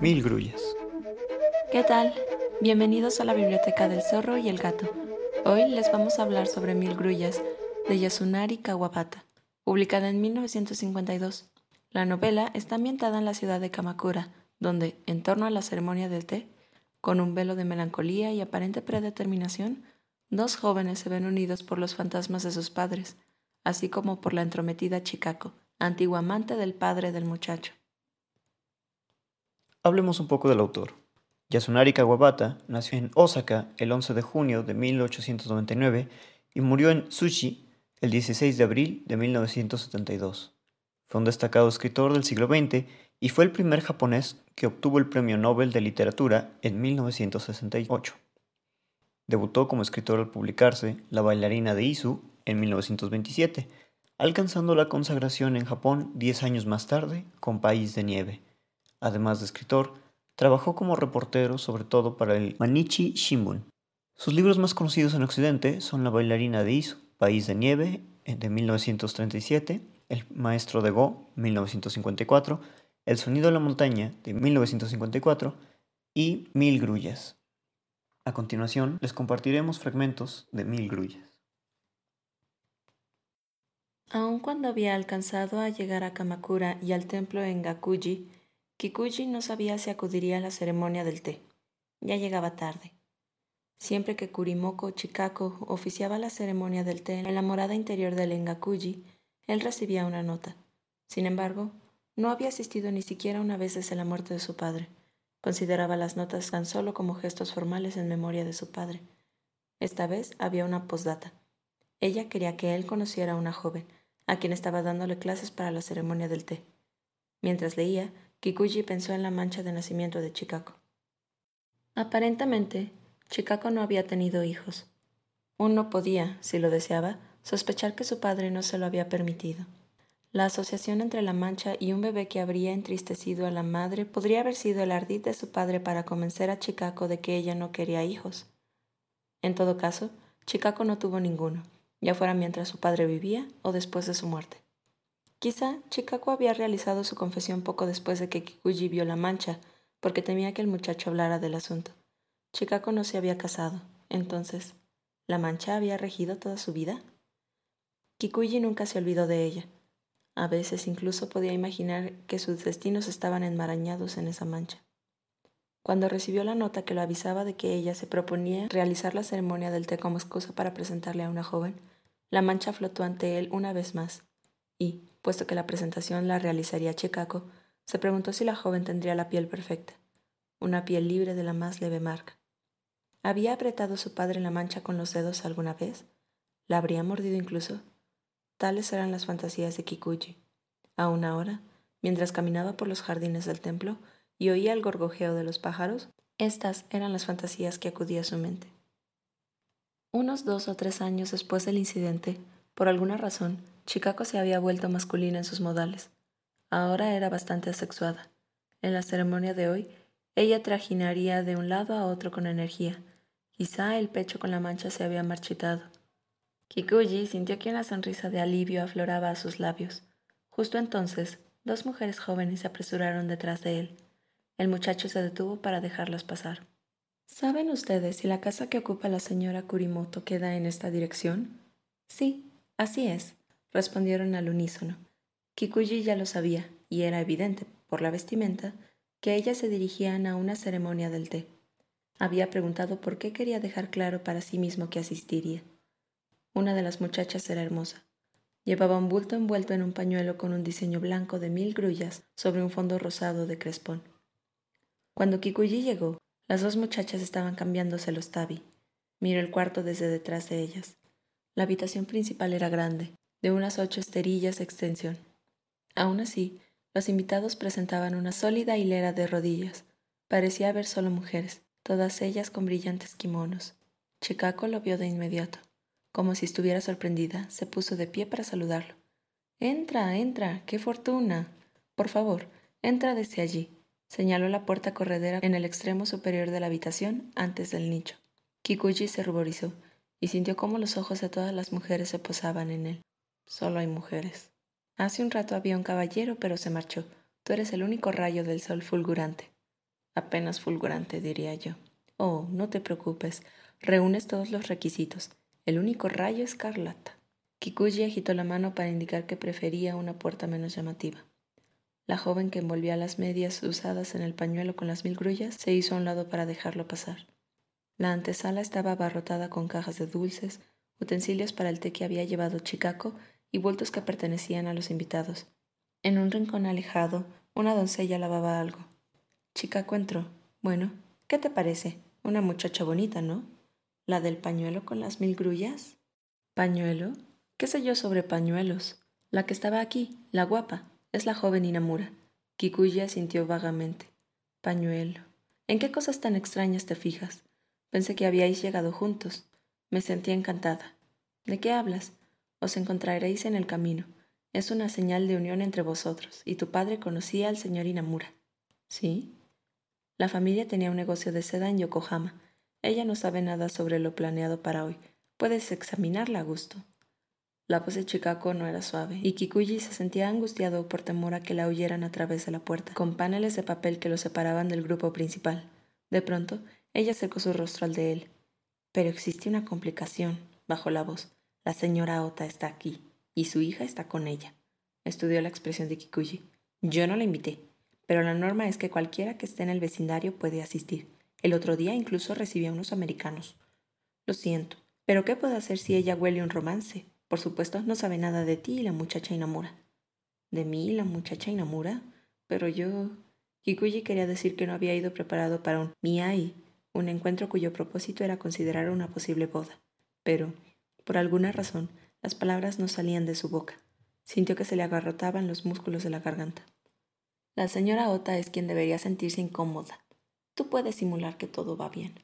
Mil grullas. ¿Qué tal? Bienvenidos a la Biblioteca del Zorro y el Gato. Hoy les vamos a hablar sobre Mil grullas de Yasunari Kawabata, publicada en 1952. La novela está ambientada en la ciudad de Kamakura, donde, en torno a la ceremonia del té, con un velo de melancolía y aparente predeterminación, dos jóvenes se ven unidos por los fantasmas de sus padres, así como por la entrometida Chikako, antigua amante del padre del muchacho. Hablemos un poco del autor. Yasunari Kawabata nació en Osaka el 11 de junio de 1899 y murió en Tsuchi el 16 de abril de 1972. Fue un destacado escritor del siglo XX y fue el primer japonés que obtuvo el Premio Nobel de Literatura en 1968. Debutó como escritor al publicarse La bailarina de Isu en 1927, alcanzando la consagración en Japón 10 años más tarde con País de Nieve. Además de escritor, trabajó como reportero sobre todo para el Manichi Shimbun. Sus libros más conocidos en Occidente son La bailarina de Isu, País de Nieve de 1937, El maestro de Go 1954, el sonido de la montaña de 1954 y Mil grullas. A continuación les compartiremos fragmentos de Mil grullas. Aun cuando había alcanzado a llegar a Kamakura y al templo en Gakuji, Kikuji no sabía si acudiría a la ceremonia del té. Ya llegaba tarde. Siempre que Kurimoko Chikako oficiaba la ceremonia del té en la morada interior del Engakuji, él recibía una nota. Sin embargo, no había asistido ni siquiera una vez desde la muerte de su padre. Consideraba las notas tan solo como gestos formales en memoria de su padre. Esta vez había una postdata. Ella quería que él conociera a una joven, a quien estaba dándole clases para la ceremonia del té. Mientras leía, Kikuji pensó en la mancha de nacimiento de Chikako. Aparentemente, Chikako no había tenido hijos. Uno podía, si lo deseaba, sospechar que su padre no se lo había permitido. La asociación entre la mancha y un bebé que habría entristecido a la madre podría haber sido el ardid de su padre para convencer a Chicaco de que ella no quería hijos. En todo caso, Chicaco no tuvo ninguno, ya fuera mientras su padre vivía o después de su muerte. Quizá Chicaco había realizado su confesión poco después de que Kikuji vio la mancha, porque temía que el muchacho hablara del asunto. Chicaco no se había casado, entonces, ¿la mancha había regido toda su vida? Kikuji nunca se olvidó de ella, a veces incluso podía imaginar que sus destinos estaban enmarañados en esa mancha. Cuando recibió la nota que lo avisaba de que ella se proponía realizar la ceremonia del té como excusa para presentarle a una joven, la mancha flotó ante él una vez más, y, puesto que la presentación la realizaría Chicago, se preguntó si la joven tendría la piel perfecta, una piel libre de la más leve marca. ¿Había apretado su padre la mancha con los dedos alguna vez? ¿La habría mordido incluso? Tales eran las fantasías de Kikuchi. Aún ahora, mientras caminaba por los jardines del templo y oía el gorgojeo de los pájaros, estas eran las fantasías que acudía a su mente. Unos dos o tres años después del incidente, por alguna razón, Chicago se había vuelto masculina en sus modales. Ahora era bastante asexuada. En la ceremonia de hoy, ella trajinaría de un lado a otro con energía. Quizá el pecho con la mancha se había marchitado. Kikuji sintió que una sonrisa de alivio afloraba a sus labios. Justo entonces, dos mujeres jóvenes se apresuraron detrás de él. El muchacho se detuvo para dejarlas pasar. ¿Saben ustedes si la casa que ocupa la señora Kurimoto queda en esta dirección? Sí, así es, respondieron al unísono. Kikuji ya lo sabía, y era evidente, por la vestimenta, que ellas se dirigían a una ceremonia del té. Había preguntado por qué quería dejar claro para sí mismo que asistiría. Una de las muchachas era hermosa. Llevaba un bulto envuelto en un pañuelo con un diseño blanco de mil grullas sobre un fondo rosado de crespón. Cuando Kikuyi llegó, las dos muchachas estaban cambiándose los tabi. Miró el cuarto desde detrás de ellas. La habitación principal era grande, de unas ocho esterillas de extensión. Aún así, los invitados presentaban una sólida hilera de rodillas. Parecía haber solo mujeres, todas ellas con brillantes kimonos. Chikako lo vio de inmediato. Como si estuviera sorprendida, se puso de pie para saludarlo. Entra, entra, qué fortuna. Por favor, entra desde allí. Señaló la puerta corredera en el extremo superior de la habitación, antes del nicho. Kikuchi se ruborizó. y sintió cómo los ojos de todas las mujeres se posaban en él. Solo hay mujeres. Hace un rato había un caballero, pero se marchó. Tú eres el único rayo del sol fulgurante. Apenas fulgurante, diría yo. Oh, no te preocupes. Reúnes todos los requisitos. El único rayo escarlata. Kikuji agitó la mano para indicar que prefería una puerta menos llamativa. La joven que envolvía las medias usadas en el pañuelo con las mil grullas se hizo a un lado para dejarlo pasar. La antesala estaba abarrotada con cajas de dulces, utensilios para el té que había llevado Chicaco y bultos que pertenecían a los invitados. En un rincón alejado, una doncella lavaba algo. Chicaco entró. Bueno, ¿qué te parece? Una muchacha bonita, ¿no? ¿La del pañuelo con las mil grullas? ¿Pañuelo? ¿Qué sé yo sobre pañuelos? La que estaba aquí, la guapa, es la joven Inamura. Kikuya sintió vagamente. Pañuelo. ¿En qué cosas tan extrañas te fijas? Pensé que habíais llegado juntos. Me sentí encantada. ¿De qué hablas? Os encontraréis en el camino. Es una señal de unión entre vosotros, y tu padre conocía al señor Inamura. ¿Sí? La familia tenía un negocio de seda en Yokohama. Ella no sabe nada sobre lo planeado para hoy. Puedes examinarla a gusto. La voz de Chicago no era suave, y Kikuji se sentía angustiado por temor a que la oyeran a través de la puerta, con paneles de papel que lo separaban del grupo principal. De pronto, ella acercó su rostro al de él. Pero existe una complicación, bajó la voz. La señora Ota está aquí, y su hija está con ella. Estudió la expresión de Kikuji. Yo no la invité, pero la norma es que cualquiera que esté en el vecindario puede asistir. El otro día incluso recibí a unos americanos. Lo siento, pero ¿qué puedo hacer si ella huele un romance? Por supuesto, no sabe nada de ti y la muchacha Inamura. ¿De mí, la muchacha Inamura? Pero yo... Kikuji quería decir que no había ido preparado para un miai, un encuentro cuyo propósito era considerar una posible boda. Pero, por alguna razón, las palabras no salían de su boca. Sintió que se le agarrotaban los músculos de la garganta. La señora Ota es quien debería sentirse incómoda. Tú puedes simular que todo va bien.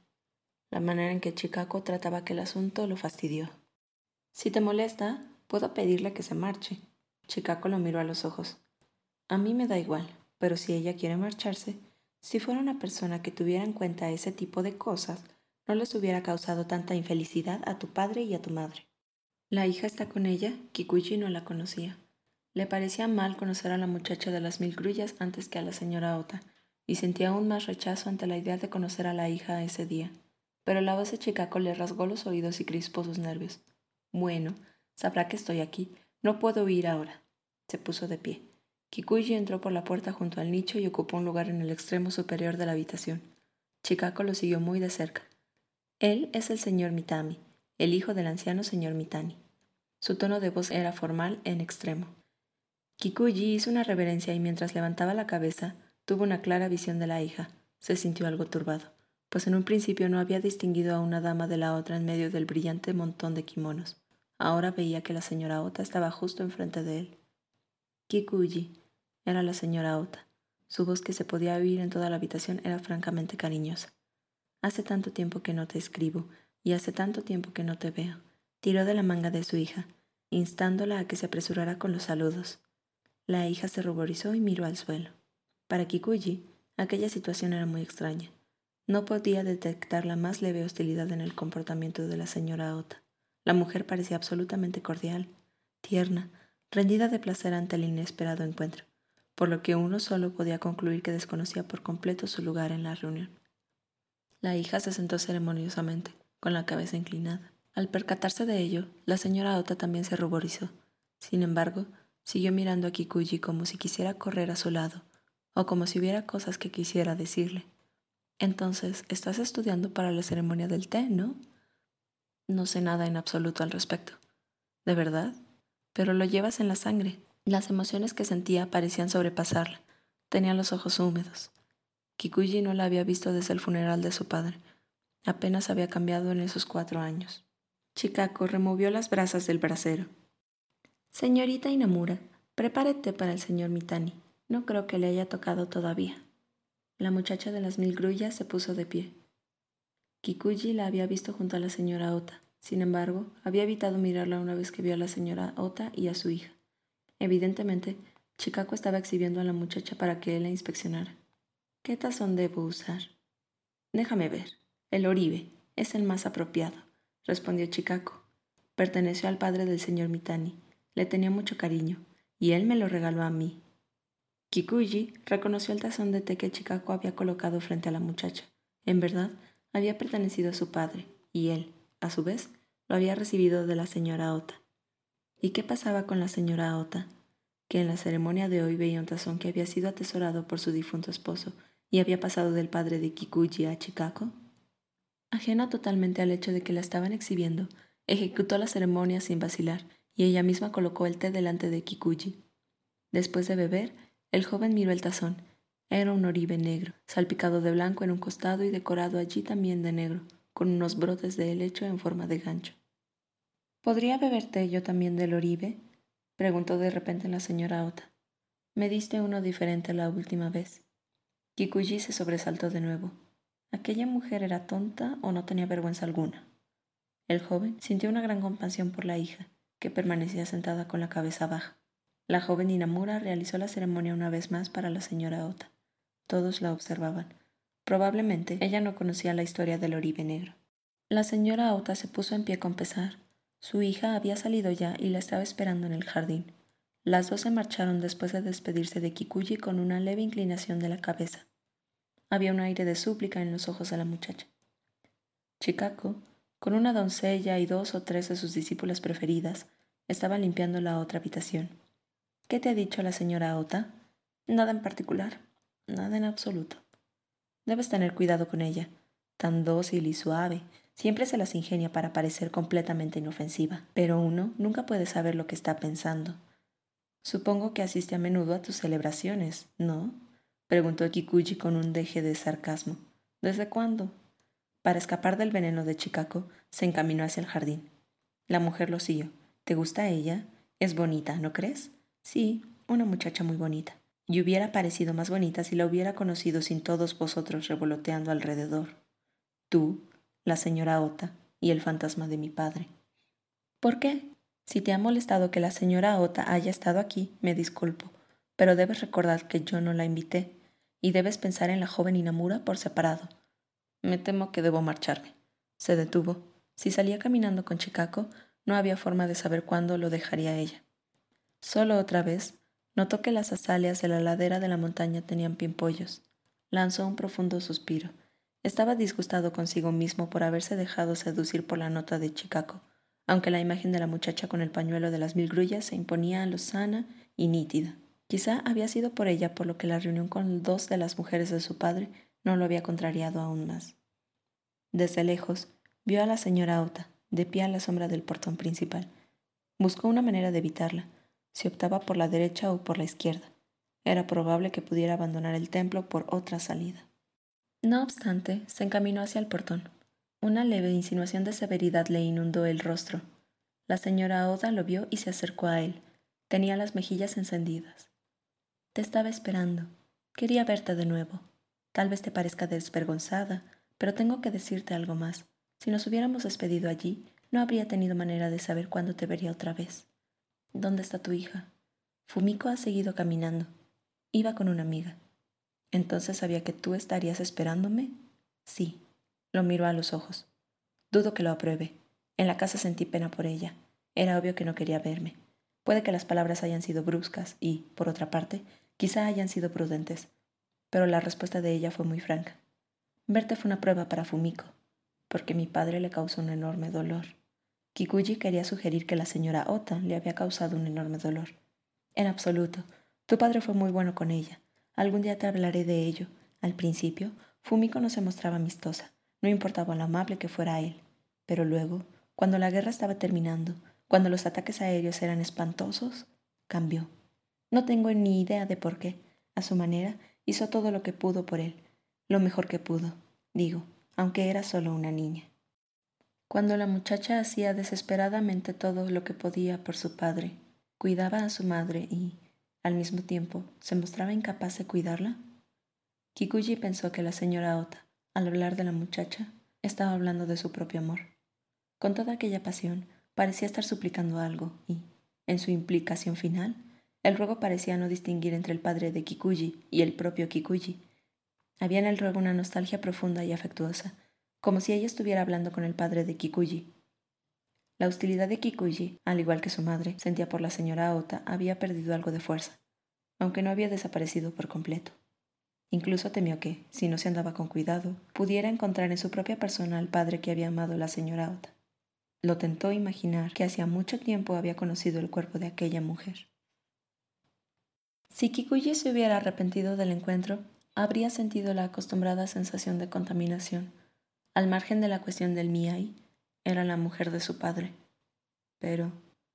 La manera en que Chicago trataba aquel asunto lo fastidió. Si te molesta, puedo pedirle que se marche. Chicago lo miró a los ojos. A mí me da igual, pero si ella quiere marcharse, si fuera una persona que tuviera en cuenta ese tipo de cosas, no les hubiera causado tanta infelicidad a tu padre y a tu madre. La hija está con ella, Kikuchi no la conocía. Le parecía mal conocer a la muchacha de las mil grullas antes que a la señora Ota, y sentía aún más rechazo ante la idea de conocer a la hija ese día. Pero la voz de Chicaco le rasgó los oídos y crispó sus nervios. Bueno, sabrá que estoy aquí. No puedo ir ahora. Se puso de pie. Kikuji entró por la puerta junto al nicho y ocupó un lugar en el extremo superior de la habitación. Chicaco lo siguió muy de cerca. Él es el señor Mitami, el hijo del anciano señor Mitani. Su tono de voz era formal en extremo. Kikuji hizo una reverencia y mientras levantaba la cabeza, tuvo una clara visión de la hija. Se sintió algo turbado, pues en un principio no había distinguido a una dama de la otra en medio del brillante montón de kimonos. Ahora veía que la señora Ota estaba justo enfrente de él. Kikuji era la señora Ota. Su voz que se podía oír en toda la habitación era francamente cariñosa. Hace tanto tiempo que no te escribo y hace tanto tiempo que no te veo. Tiró de la manga de su hija, instándola a que se apresurara con los saludos. La hija se ruborizó y miró al suelo. Para Kikuji, aquella situación era muy extraña. No podía detectar la más leve hostilidad en el comportamiento de la señora Ota. La mujer parecía absolutamente cordial, tierna, rendida de placer ante el inesperado encuentro, por lo que uno solo podía concluir que desconocía por completo su lugar en la reunión. La hija se sentó ceremoniosamente, con la cabeza inclinada. Al percatarse de ello, la señora Ota también se ruborizó. Sin embargo, Siguió mirando a Kikuji como si quisiera correr a su lado, o como si hubiera cosas que quisiera decirle. Entonces, estás estudiando para la ceremonia del té, ¿no? No sé nada en absoluto al respecto. ¿De verdad? Pero lo llevas en la sangre. Las emociones que sentía parecían sobrepasarla. Tenía los ojos húmedos. Kikuji no la había visto desde el funeral de su padre. Apenas había cambiado en esos cuatro años. Chikako removió las brasas del brasero Señorita Inamura, prepárate para el señor Mitani. No creo que le haya tocado todavía. La muchacha de las mil grullas se puso de pie. Kikuji la había visto junto a la señora Ota. Sin embargo, había evitado mirarla una vez que vio a la señora Ota y a su hija. Evidentemente, Chicago estaba exhibiendo a la muchacha para que él la inspeccionara. ¿Qué tazón debo usar? Déjame ver. El oribe. Es el más apropiado. respondió Chikako. Perteneció al padre del señor Mitani. Le tenía mucho cariño, y él me lo regaló a mí. Kikuji reconoció el tazón de té que Chikako había colocado frente a la muchacha. En verdad, había pertenecido a su padre, y él, a su vez, lo había recibido de la señora Ota. ¿Y qué pasaba con la señora Ota? Que en la ceremonia de hoy veía un tazón que había sido atesorado por su difunto esposo y había pasado del padre de Kikuji a Chikako. Ajena totalmente al hecho de que la estaban exhibiendo, ejecutó la ceremonia sin vacilar y ella misma colocó el té delante de Kikuji. Después de beber, el joven miró el tazón. Era un oribe negro, salpicado de blanco en un costado y decorado allí también de negro, con unos brotes de helecho en forma de gancho. ¿Podría beberte yo también del oribe? preguntó de repente la señora Ota. Me diste uno diferente la última vez. Kikuji se sobresaltó de nuevo. ¿Aquella mujer era tonta o no tenía vergüenza alguna? El joven sintió una gran compasión por la hija, que permanecía sentada con la cabeza baja. La joven Inamura realizó la ceremonia una vez más para la señora Ota. Todos la observaban. Probablemente ella no conocía la historia del oribe negro. La señora Ota se puso en pie con pesar. Su hija había salido ya y la estaba esperando en el jardín. Las dos se marcharon después de despedirse de Kikuji con una leve inclinación de la cabeza. Había un aire de súplica en los ojos de la muchacha. Chikako, con una doncella y dos o tres de sus discípulas preferidas, estaba limpiando la otra habitación. ¿Qué te ha dicho la señora Ota? Nada en particular, nada en absoluto. Debes tener cuidado con ella, tan dócil y suave, siempre se las ingenia para parecer completamente inofensiva, pero uno nunca puede saber lo que está pensando. Supongo que asiste a menudo a tus celebraciones, ¿no? preguntó Kikuchi con un deje de sarcasmo. ¿Desde cuándo? Para escapar del veneno de Chicago, se encaminó hacia el jardín. La mujer lo siguió. ¿Te gusta ella? Es bonita, ¿no crees? Sí, una muchacha muy bonita. Y hubiera parecido más bonita si la hubiera conocido sin todos vosotros revoloteando alrededor. Tú, la señora Ota y el fantasma de mi padre. ¿Por qué? Si te ha molestado que la señora Ota haya estado aquí, me disculpo, pero debes recordar que yo no la invité y debes pensar en la joven Inamura por separado. Me temo que debo marcharme. Se detuvo. Si salía caminando con Chicaco, no había forma de saber cuándo lo dejaría ella. Solo otra vez notó que las azaleas de la ladera de la montaña tenían pimpollos. Lanzó un profundo suspiro. Estaba disgustado consigo mismo por haberse dejado seducir por la nota de Chicaco, aunque la imagen de la muchacha con el pañuelo de las mil grullas se imponía a lo sana y nítida. Quizá había sido por ella por lo que la reunión con dos de las mujeres de su padre no lo había contrariado aún más. Desde lejos, vio a la señora Ota, de pie a la sombra del portón principal. Buscó una manera de evitarla, si optaba por la derecha o por la izquierda. Era probable que pudiera abandonar el templo por otra salida. No obstante, se encaminó hacia el portón. Una leve insinuación de severidad le inundó el rostro. La señora Oda lo vio y se acercó a él. Tenía las mejillas encendidas. Te estaba esperando. Quería verte de nuevo. Tal vez te parezca desvergonzada, pero tengo que decirte algo más. Si nos hubiéramos despedido allí, no habría tenido manera de saber cuándo te vería otra vez. ¿Dónde está tu hija? Fumiko ha seguido caminando. Iba con una amiga. ¿Entonces sabía que tú estarías esperándome? Sí. Lo miró a los ojos. Dudo que lo apruebe. En la casa sentí pena por ella. Era obvio que no quería verme. Puede que las palabras hayan sido bruscas y, por otra parte, Quizá hayan sido prudentes, pero la respuesta de ella fue muy franca. Verte fue una prueba para Fumiko, porque mi padre le causó un enorme dolor. Kikuji quería sugerir que la señora Ota le había causado un enorme dolor. En absoluto, tu padre fue muy bueno con ella. Algún día te hablaré de ello. Al principio, Fumiko no se mostraba amistosa, no importaba lo amable que fuera él. Pero luego, cuando la guerra estaba terminando, cuando los ataques aéreos eran espantosos, cambió. No tengo ni idea de por qué. A su manera, hizo todo lo que pudo por él, lo mejor que pudo, digo, aunque era solo una niña. Cuando la muchacha hacía desesperadamente todo lo que podía por su padre, cuidaba a su madre y, al mismo tiempo, se mostraba incapaz de cuidarla, Kikuji pensó que la señora Ota, al hablar de la muchacha, estaba hablando de su propio amor. Con toda aquella pasión, parecía estar suplicando algo y, en su implicación final, el ruego parecía no distinguir entre el padre de Kikuji y el propio Kikuji. Había en el ruego una nostalgia profunda y afectuosa, como si ella estuviera hablando con el padre de Kikuji. La hostilidad de Kikuji, al igual que su madre, sentía por la señora Ota, había perdido algo de fuerza, aunque no había desaparecido por completo. Incluso temió que, si no se andaba con cuidado, pudiera encontrar en su propia persona al padre que había amado la señora Ota. Lo tentó imaginar que hacía mucho tiempo había conocido el cuerpo de aquella mujer. Si Kikuji se hubiera arrepentido del encuentro, habría sentido la acostumbrada sensación de contaminación. Al margen de la cuestión del Miai, era la mujer de su padre. Pero,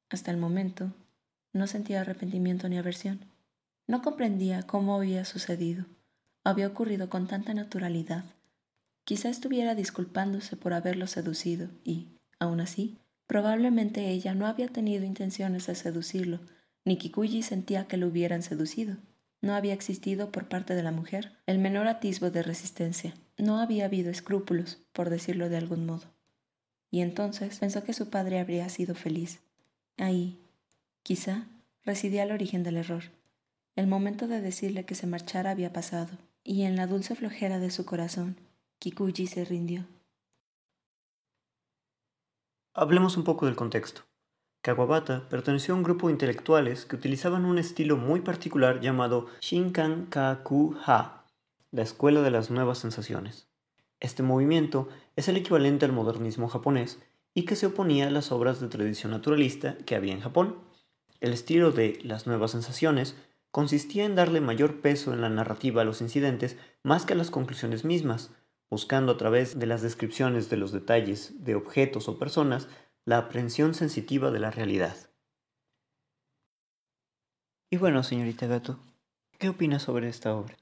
hasta el momento, no sentía arrepentimiento ni aversión. No comprendía cómo había sucedido. Había ocurrido con tanta naturalidad. Quizá estuviera disculpándose por haberlo seducido y, aún así, probablemente ella no había tenido intenciones de seducirlo, ni Kikuji sentía que lo hubieran seducido. No había existido por parte de la mujer el menor atisbo de resistencia. No había habido escrúpulos, por decirlo de algún modo y entonces pensó que su padre habría sido feliz. Ahí, quizá, residía el origen del error. El momento de decirle que se marchara había pasado, y en la dulce flojera de su corazón, Kikuji se rindió. Hablemos un poco del contexto. Kawabata perteneció a un grupo de intelectuales que utilizaban un estilo muy particular llamado Shinkan Kaku Ha, la escuela de las nuevas sensaciones. Este movimiento es el equivalente al modernismo japonés y que se oponía a las obras de tradición naturalista que había en Japón. El estilo de las nuevas sensaciones consistía en darle mayor peso en la narrativa a los incidentes más que a las conclusiones mismas, buscando a través de las descripciones de los detalles de objetos o personas la aprehensión sensitiva de la realidad. Y bueno, señorita Gato, ¿qué opina sobre esta obra?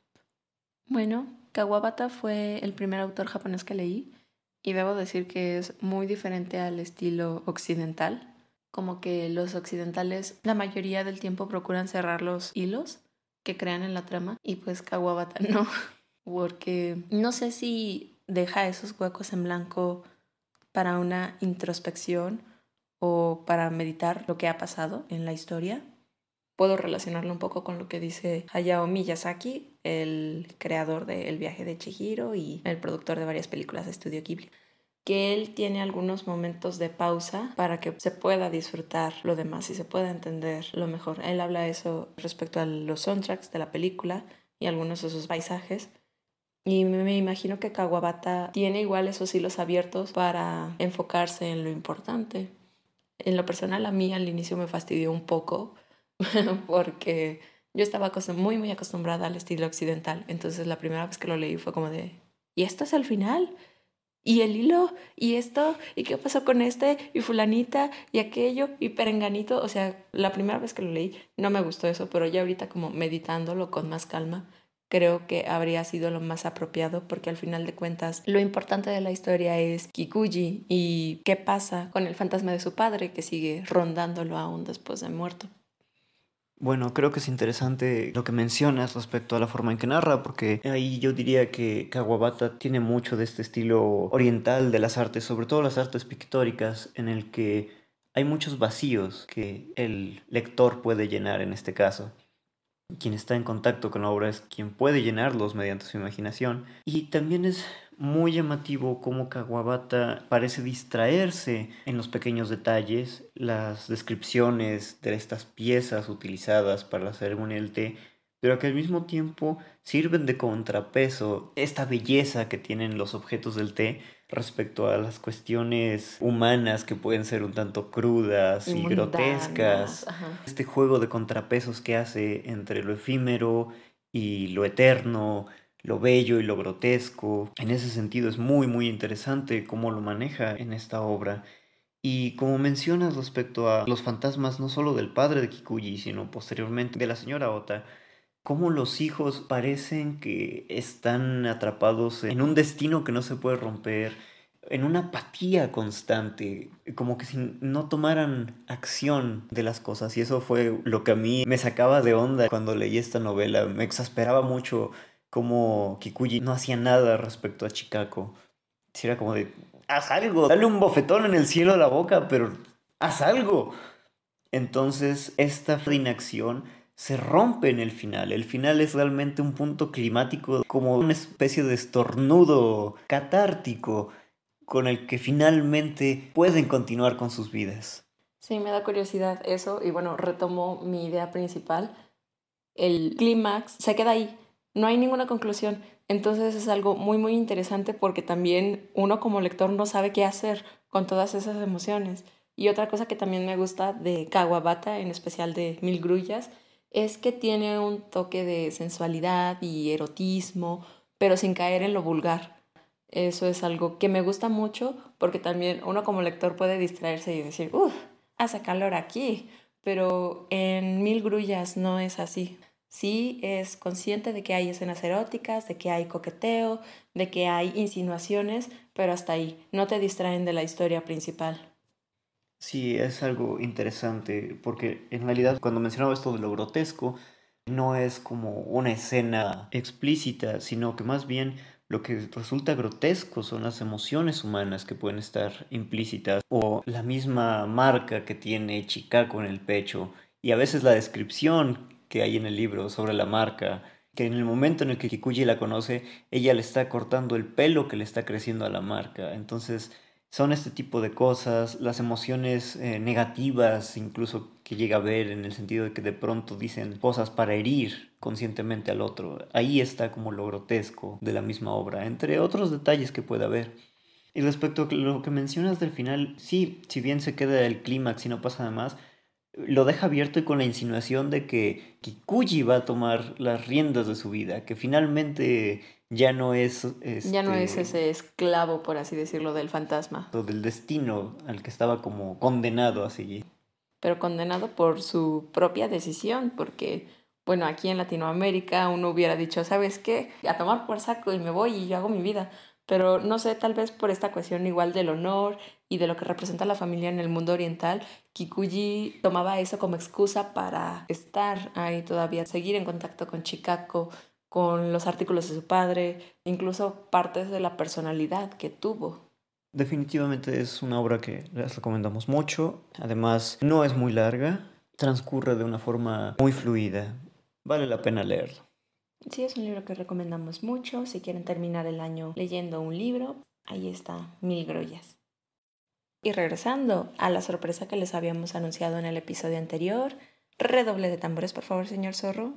Bueno, Kawabata fue el primer autor japonés que leí y debo decir que es muy diferente al estilo occidental. Como que los occidentales la mayoría del tiempo procuran cerrar los hilos que crean en la trama y pues Kawabata no, porque no sé si deja esos huecos en blanco para una introspección o para meditar lo que ha pasado en la historia puedo relacionarlo un poco con lo que dice Hayao Miyazaki, el creador de El viaje de Chihiro y el productor de varias películas de Estudio Ghibli que él tiene algunos momentos de pausa para que se pueda disfrutar lo demás y se pueda entender lo mejor. Él habla eso respecto a los soundtracks de la película y algunos de sus paisajes. Y me imagino que Kawabata tiene igual esos hilos abiertos para enfocarse en lo importante. En lo personal a mí al inicio me fastidió un poco porque yo estaba muy, muy acostumbrada al estilo occidental. Entonces la primera vez que lo leí fue como de, ¿y esto es el final? ¿Y el hilo? ¿Y esto? ¿Y qué pasó con este? ¿Y fulanita? ¿Y aquello? ¿Y perenganito? O sea, la primera vez que lo leí no me gustó eso, pero ya ahorita como meditándolo con más calma, creo que habría sido lo más apropiado porque al final de cuentas lo importante de la historia es Kikuji y qué pasa con el fantasma de su padre que sigue rondándolo aún después de muerto. Bueno, creo que es interesante lo que mencionas respecto a la forma en que narra, porque ahí yo diría que Kawabata tiene mucho de este estilo oriental de las artes, sobre todo las artes pictóricas, en el que hay muchos vacíos que el lector puede llenar en este caso. Quien está en contacto con la obra es quien puede llenarlos mediante su imaginación. Y también es muy llamativo cómo Kawabata parece distraerse en los pequeños detalles, las descripciones de estas piezas utilizadas para la ceremonia del té, pero que al mismo tiempo sirven de contrapeso esta belleza que tienen los objetos del té respecto a las cuestiones humanas que pueden ser un tanto crudas y, grotescas. Este juego de contrapesos que hace entre lo efímero y lo eterno, lo bello y lo grotesco. En ese sentido es muy muy interesante cómo lo maneja en esta obra. Y como mencionas respecto a los fantasmas no solo del padre de Kikuji, sino posteriormente de la señora Ota, cómo los hijos parecen que están atrapados en un destino que no se puede romper, en una apatía constante, como que si no tomaran acción de las cosas. Y eso fue lo que a mí me sacaba de onda cuando leí esta novela. Me exasperaba mucho como Kikuji no hacía nada respecto a Chikako. era como de, haz algo, dale un bofetón en el cielo a la boca, pero haz algo. Entonces esta inacción se rompe en el final. El final es realmente un punto climático, como una especie de estornudo catártico, con el que finalmente pueden continuar con sus vidas. Sí, me da curiosidad eso y bueno, retomo mi idea principal. El clímax se queda ahí, no hay ninguna conclusión. Entonces es algo muy muy interesante porque también uno como lector no sabe qué hacer con todas esas emociones. Y otra cosa que también me gusta de Kawabata, en especial de Mil Grullas, es que tiene un toque de sensualidad y erotismo, pero sin caer en lo vulgar. Eso es algo que me gusta mucho porque también uno como lector puede distraerse y decir, uff, hace calor aquí, pero en Mil Grullas no es así. Sí es consciente de que hay escenas eróticas, de que hay coqueteo, de que hay insinuaciones, pero hasta ahí, no te distraen de la historia principal. Sí, es algo interesante, porque en realidad cuando mencionaba esto de lo grotesco, no es como una escena explícita, sino que más bien lo que resulta grotesco son las emociones humanas que pueden estar implícitas o la misma marca que tiene Chicago en el pecho y a veces la descripción que hay en el libro sobre la marca que en el momento en el que Kikuchi la conoce, ella le está cortando el pelo que le está creciendo a la marca. Entonces, son este tipo de cosas, las emociones eh, negativas incluso que llega a ver en el sentido de que de pronto dicen cosas para herir conscientemente al otro. Ahí está como lo grotesco de la misma obra, entre otros detalles que puede haber. Y respecto a lo que mencionas del final, sí, si bien se queda el clímax y no pasa nada más, lo deja abierto y con la insinuación de que Kikuji va a tomar las riendas de su vida, que finalmente ya no es... ya no es este, ese esclavo, por así decirlo, del fantasma. O del destino al que estaba como condenado a seguir. Pero condenado por su propia decisión, porque, bueno, aquí en Latinoamérica uno hubiera dicho, ¿sabes qué? A tomar por saco y me voy y yo hago mi vida. Pero no sé, tal vez por esta cuestión igual del honor y de lo que representa la familia en el mundo oriental, Kikuji tomaba eso como excusa para estar ahí todavía, seguir en contacto con Chikako, con los artículos de su padre, incluso partes de la personalidad que tuvo. Definitivamente es una obra que les recomendamos mucho. Además, no es muy larga, transcurre de una forma muy fluida. Vale la pena leerlo. Sí, es un libro que recomendamos mucho. Si quieren terminar el año leyendo un libro, ahí está Mil Grollas. Y regresando a la sorpresa que les habíamos anunciado en el episodio anterior, redoble de tambores, por favor, señor Zorro.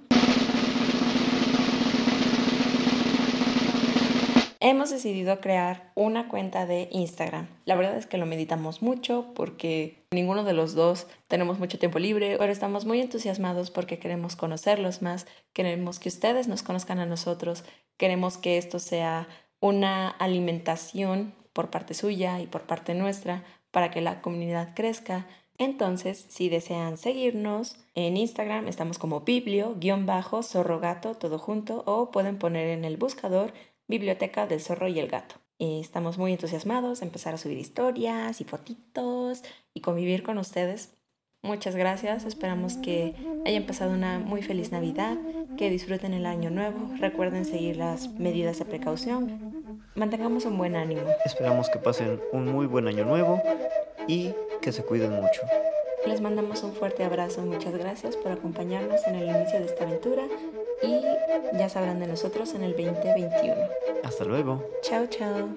hemos decidido crear una cuenta de Instagram. La verdad es que lo meditamos mucho porque ninguno de los dos tenemos mucho tiempo libre, pero estamos muy entusiasmados porque queremos conocerlos más, queremos que ustedes nos conozcan a nosotros, queremos que esto sea una alimentación por parte suya y por parte nuestra para que la comunidad crezca. Entonces, si desean seguirnos en Instagram, estamos como biblio-zorrogato, todo junto, o pueden poner en el buscador Biblioteca del Zorro y el Gato. estamos muy entusiasmados de empezar a subir historias y fotitos y convivir con ustedes. Muchas gracias, esperamos que hayan pasado una muy feliz Navidad, que disfruten el año nuevo, recuerden seguir las medidas de precaución, mantengamos un buen ánimo. Esperamos que pasen un muy buen año nuevo y que se cuiden mucho. Les mandamos un fuerte abrazo, muchas gracias por acompañarnos en el inicio de esta aventura y ya sabrán de nosotros en el 2021. Hasta luego. Chao, chao.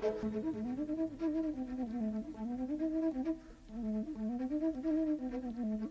Mm-hmm.